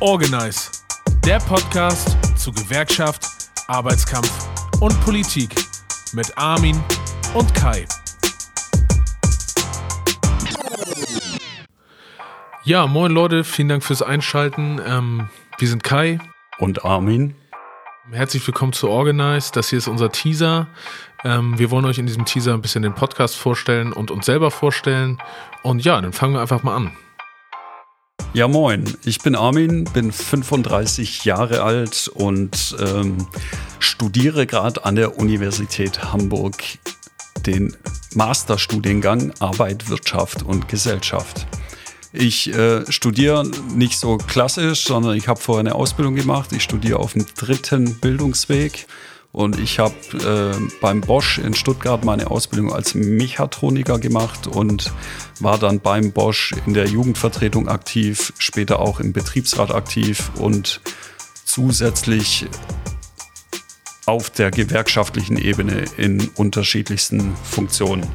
Organize, der Podcast zu Gewerkschaft, Arbeitskampf und Politik mit Armin und Kai. Ja, moin Leute, vielen Dank fürs Einschalten. Ähm, wir sind Kai und Armin. Herzlich willkommen zu Organize. Das hier ist unser Teaser. Ähm, wir wollen euch in diesem Teaser ein bisschen den Podcast vorstellen und uns selber vorstellen. Und ja, dann fangen wir einfach mal an. Ja, moin. Ich bin Armin, bin 35 Jahre alt und ähm, studiere gerade an der Universität Hamburg den Masterstudiengang Arbeit, Wirtschaft und Gesellschaft. Ich äh, studiere nicht so klassisch, sondern ich habe vorher eine Ausbildung gemacht. Ich studiere auf dem dritten Bildungsweg und ich habe äh, beim Bosch in Stuttgart meine Ausbildung als Mechatroniker gemacht und war dann beim Bosch in der Jugendvertretung aktiv, später auch im Betriebsrat aktiv und zusätzlich auf der gewerkschaftlichen Ebene in unterschiedlichsten Funktionen.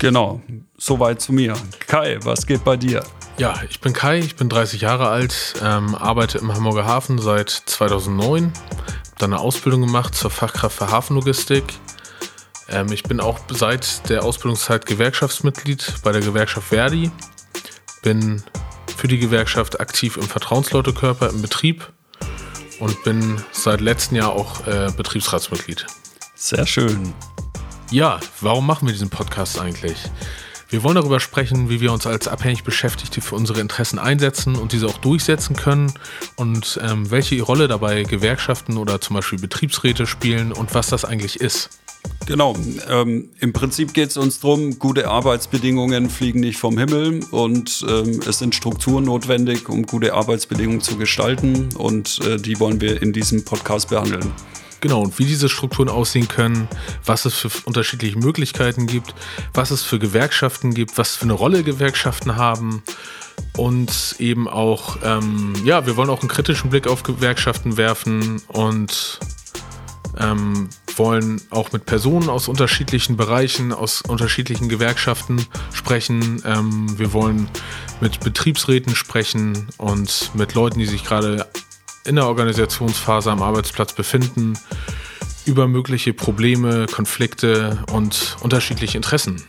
Genau, soweit zu mir. Kai, was geht bei dir? Ja, ich bin Kai, ich bin 30 Jahre alt, ähm, arbeite im Hamburger Hafen seit 2009, habe dann eine Ausbildung gemacht zur Fachkraft für Hafenlogistik. Ähm, ich bin auch seit der Ausbildungszeit Gewerkschaftsmitglied bei der Gewerkschaft Verdi, bin für die Gewerkschaft aktiv im Vertrauensleutekörper im Betrieb und bin seit letztem Jahr auch äh, Betriebsratsmitglied. Sehr schön. Ja, warum machen wir diesen Podcast eigentlich? Wir wollen darüber sprechen, wie wir uns als abhängig Beschäftigte für unsere Interessen einsetzen und diese auch durchsetzen können und ähm, welche Rolle dabei Gewerkschaften oder zum Beispiel Betriebsräte spielen und was das eigentlich ist. Genau, ähm, im Prinzip geht es uns darum, gute Arbeitsbedingungen fliegen nicht vom Himmel und ähm, es sind Strukturen notwendig, um gute Arbeitsbedingungen zu gestalten und äh, die wollen wir in diesem Podcast behandeln. Genau, und wie diese Strukturen aussehen können, was es für unterschiedliche Möglichkeiten gibt, was es für Gewerkschaften gibt, was für eine Rolle Gewerkschaften haben und eben auch, ähm, ja, wir wollen auch einen kritischen Blick auf Gewerkschaften werfen und ähm, wollen auch mit Personen aus unterschiedlichen Bereichen, aus unterschiedlichen Gewerkschaften sprechen. Ähm, wir wollen mit Betriebsräten sprechen und mit Leuten, die sich gerade in der Organisationsphase am Arbeitsplatz befinden, über mögliche Probleme, Konflikte und unterschiedliche Interessen.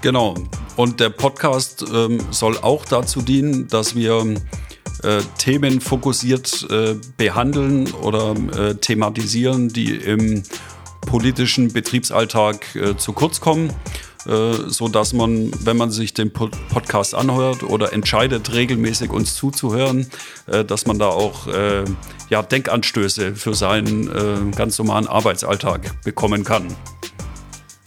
Genau. Und der Podcast ähm, soll auch dazu dienen, dass wir äh, Themen fokussiert äh, behandeln oder äh, thematisieren, die im politischen Betriebsalltag äh, zu kurz kommen so dass man, wenn man sich den Podcast anhört oder entscheidet, regelmäßig uns zuzuhören, äh, dass man da auch äh, ja, Denkanstöße für seinen ganz normalen Arbeitsalltag bekommen kann.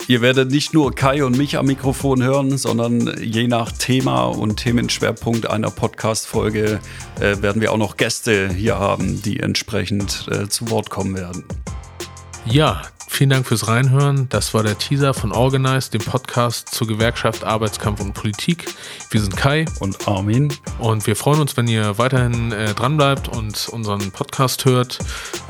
Ihr werdet nicht nur Kai und mich am Mikrofon hören, sondern je nach Thema und Themenschwerpunkt einer Podcast-Folge äh, werden wir auch noch Gäste hier haben, die entsprechend äh, zu Wort kommen werden. Ja, Vielen Dank fürs Reinhören. Das war der Teaser von Organize, dem Podcast zur Gewerkschaft, Arbeitskampf und Politik. Wir sind Kai und Armin. Und wir freuen uns, wenn ihr weiterhin äh, dranbleibt und unseren Podcast hört.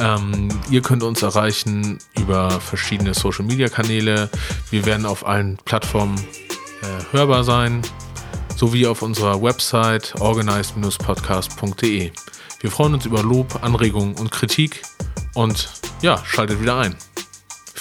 Ähm, ihr könnt uns erreichen über verschiedene Social Media Kanäle. Wir werden auf allen Plattformen äh, hörbar sein, sowie auf unserer Website organized-podcast.de. Wir freuen uns über Lob, Anregungen und Kritik und ja, schaltet wieder ein.